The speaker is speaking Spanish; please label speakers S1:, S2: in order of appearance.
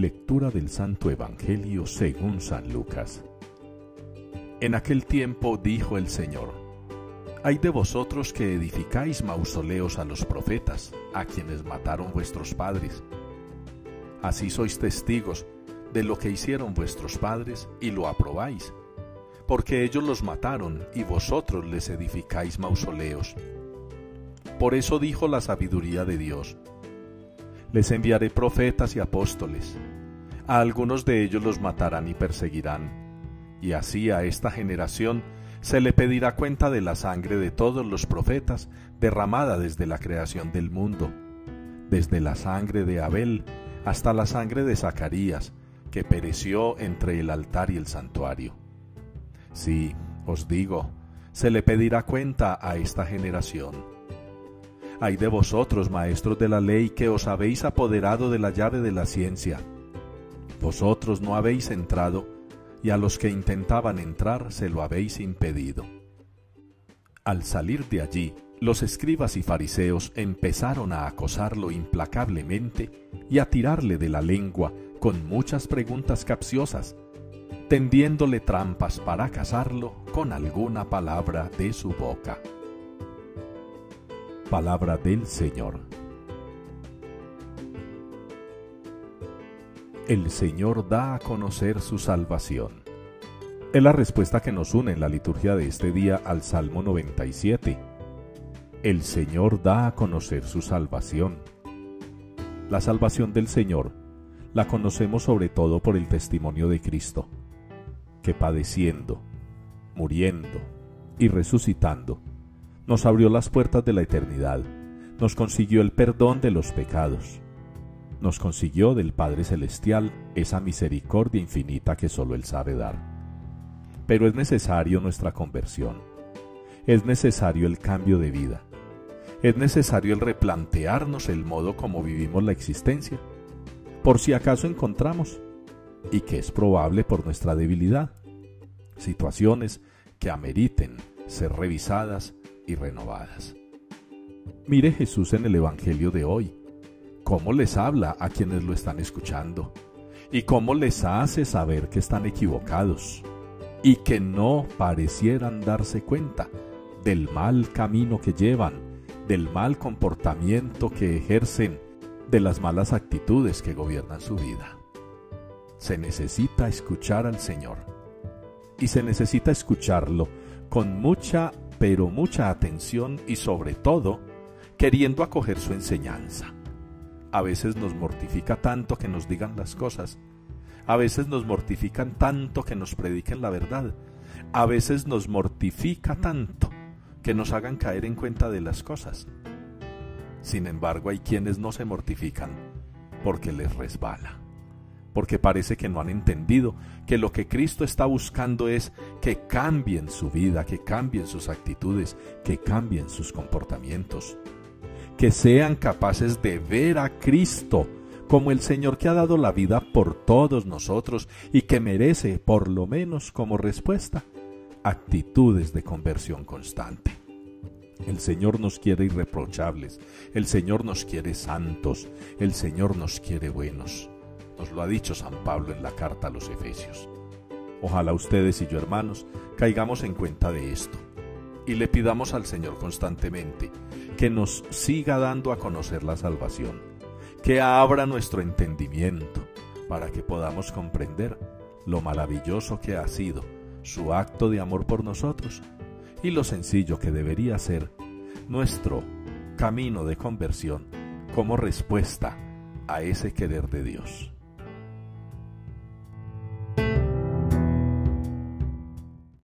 S1: Lectura del Santo Evangelio según San Lucas. En aquel tiempo dijo el Señor, Hay de vosotros que edificáis mausoleos a los profetas, a quienes mataron vuestros padres. Así sois testigos de lo que hicieron vuestros padres y lo aprobáis, porque ellos los mataron y vosotros les edificáis mausoleos. Por eso dijo la sabiduría de Dios, les enviaré profetas y apóstoles. A algunos de ellos los matarán y perseguirán. Y así a esta generación se le pedirá cuenta de la sangre de todos los profetas derramada desde la creación del mundo, desde la sangre de Abel hasta la sangre de Zacarías, que pereció entre el altar y el santuario. Sí, os digo, se le pedirá cuenta a esta generación. Hay de vosotros, maestros de la ley, que os habéis apoderado de la llave de la ciencia. Vosotros no habéis entrado, y a los que intentaban entrar se lo habéis impedido. Al salir de allí, los escribas y fariseos empezaron a acosarlo implacablemente y a tirarle de la lengua con muchas preguntas capciosas, tendiéndole trampas para casarlo con alguna palabra de su boca. Palabra del Señor. El Señor da a conocer su salvación. Es la respuesta que nos une en la liturgia de este día al Salmo 97. El Señor da a conocer su salvación. La salvación del Señor la conocemos sobre todo por el testimonio de Cristo, que padeciendo, muriendo y resucitando, nos abrió las puertas de la eternidad, nos consiguió el perdón de los pecados, nos consiguió del Padre Celestial esa misericordia infinita que solo Él sabe dar. Pero es necesario nuestra conversión, es necesario el cambio de vida, es necesario el replantearnos el modo como vivimos la existencia, por si acaso encontramos, y que es probable por nuestra debilidad, situaciones que ameriten ser revisadas renovadas. Mire Jesús en el Evangelio de hoy, cómo les habla a quienes lo están escuchando y cómo les hace saber que están equivocados y que no parecieran darse cuenta del mal camino que llevan, del mal comportamiento que ejercen, de las malas actitudes que gobiernan su vida. Se necesita escuchar al Señor y se necesita escucharlo con mucha pero mucha atención y sobre todo queriendo acoger su enseñanza. A veces nos mortifica tanto que nos digan las cosas. A veces nos mortifican tanto que nos prediquen la verdad. A veces nos mortifica tanto que nos hagan caer en cuenta de las cosas. Sin embargo, hay quienes no se mortifican porque les resbala porque parece que no han entendido que lo que Cristo está buscando es que cambien su vida, que cambien sus actitudes, que cambien sus comportamientos, que sean capaces de ver a Cristo como el Señor que ha dado la vida por todos nosotros y que merece, por lo menos como respuesta, actitudes de conversión constante. El Señor nos quiere irreprochables, el Señor nos quiere santos, el Señor nos quiere buenos. Nos lo ha dicho San Pablo en la carta a los Efesios. Ojalá ustedes y yo, hermanos, caigamos en cuenta de esto y le pidamos al Señor constantemente que nos siga dando a conocer la salvación, que abra nuestro entendimiento para que podamos comprender lo maravilloso que ha sido su acto de amor por nosotros y lo sencillo que debería ser nuestro camino de conversión como respuesta a ese querer de Dios.